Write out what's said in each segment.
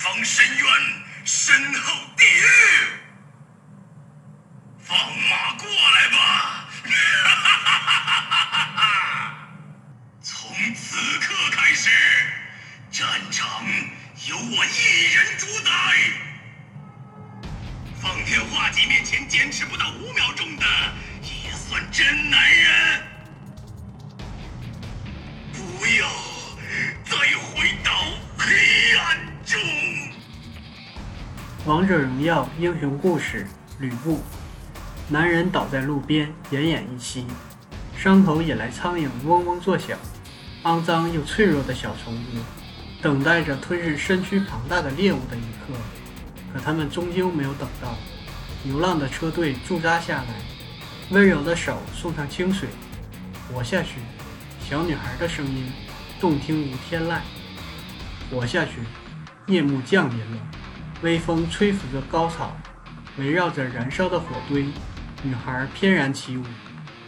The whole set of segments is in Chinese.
方深渊，身后地狱。放马过来吧！从此刻开始，战场由我一人主宰。方天画戟面前坚持不到五秒钟的，也算真男人。不要王者荣耀英雄故事：吕布。男人倒在路边，奄奄一息，伤口引来苍蝇嗡嗡作响。肮脏又脆弱的小虫子，等待着吞噬身躯庞大的猎物的一刻。可他们终究没有等到。流浪的车队驻扎下来，温柔的手送上清水。活下去，小女孩的声音，动听如天籁。活下去，夜幕降临了，微风吹拂着高草，围绕着燃烧的火堆。女孩翩然起舞，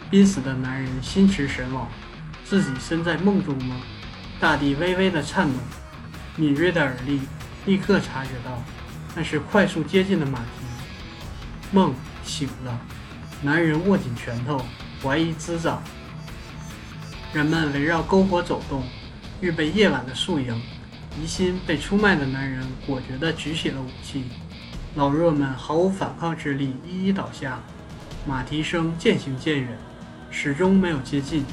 濒死的男人心驰神往，自己身在梦中吗？大地微微的颤抖，敏锐的耳力立刻察觉到，那是快速接近的马蹄。梦醒了，男人握紧拳头，怀疑滋长。人们围绕篝火走动，预备夜晚的宿营。疑心被出卖的男人果决地举起了武器，老弱们毫无反抗之力，一一倒下。马蹄声渐行渐远，始终没有接近。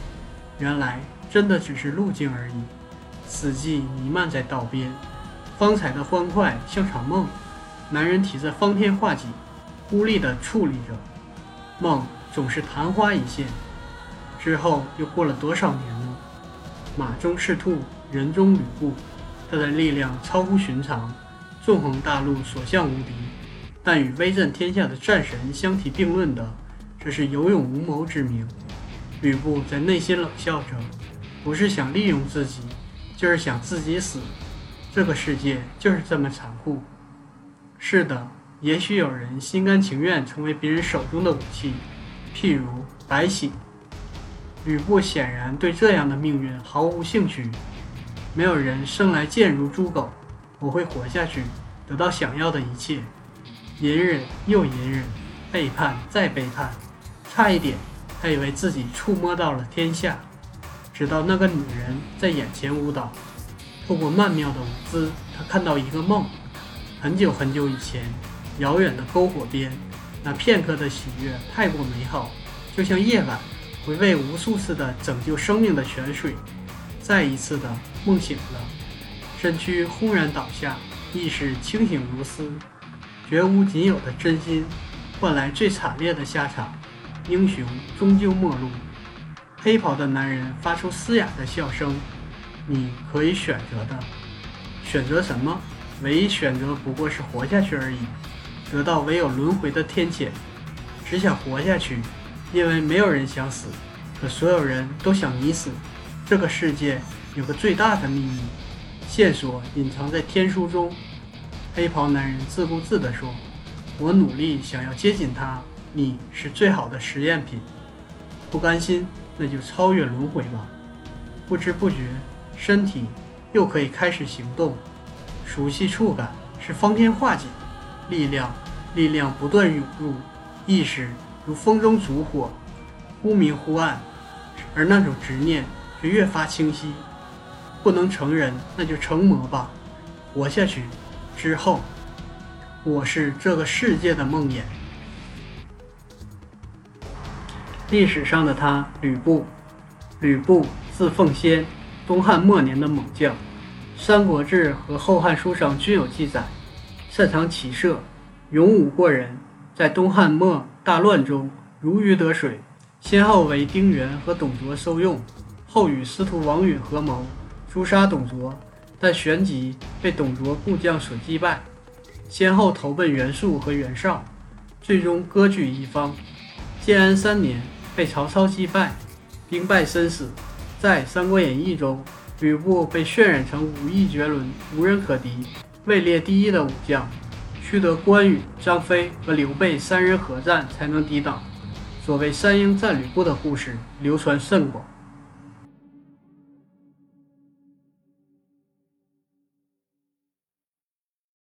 原来真的只是路径而已。死寂弥漫在道边，方才的欢快像场梦。男人提着方天画戟，孤立地矗立着。梦总是昙花一现。之后又过了多少年呢？马中赤兔，人中吕布。他的力量超乎寻常，纵横大陆，所向无敌。但与威震天下的战神相提并论的，却是有勇无谋之名。吕布在内心冷笑着，不是想利用自己，就是想自己死。这个世界就是这么残酷。是的，也许有人心甘情愿成为别人手中的武器，譬如白起。吕布显然对这样的命运毫无兴趣。没有人生来贱如猪狗，我会活下去，得到想要的一切。隐忍又隐忍，背叛再背叛，差一点，他以为自己触摸到了天下。直到那个女人在眼前舞蹈，透过曼妙的舞姿，他看到一个梦。很久很久以前，遥远的篝火边，那片刻的喜悦太过美好，就像夜晚回味无数次的拯救生命的泉水。再一次的梦醒了，身躯轰然倒下，意识清醒如斯。绝无仅有的真心，换来最惨烈的下场。英雄终究末路。黑袍的男人发出嘶哑的笑声：“你可以选择的，选择什么？唯一选择不过是活下去而已，得到唯有轮回的天谴。只想活下去，因为没有人想死，可所有人都想你死。这个世界有个最大的秘密，线索隐藏在天书中。”黑袍男人自顾自地说：“我努力想要接近他，你是最好的实验品。不甘心，那就超越轮回吧。”不知不觉，身体又可以开始行动。熟悉触感是方天画戟，力量，力量不断涌入，意识如风中烛火，忽明忽暗，而那种执念却越发清晰。不能成人，那就成魔吧，活下去。之后，我是这个世界的梦魇。历史上的他，吕布。吕布字奉先，东汉末年的猛将，《三国志》和《后汉书》上均有记载。擅长骑射，勇武过人，在东汉末大乱中如鱼得水，先后为丁原和董卓收用，后与司徒王允合谋诛杀董卓。但旋即被董卓部将所击败，先后投奔袁术和袁绍，最终割据一方。建安三年被曹操击败，兵败身死。在《三国演义》中，吕布被渲染成武艺绝伦、无人可敌、位列第一的武将，须得关羽、张飞和刘备三人合战才能抵挡。所谓“三英战吕布”的故事流传甚广。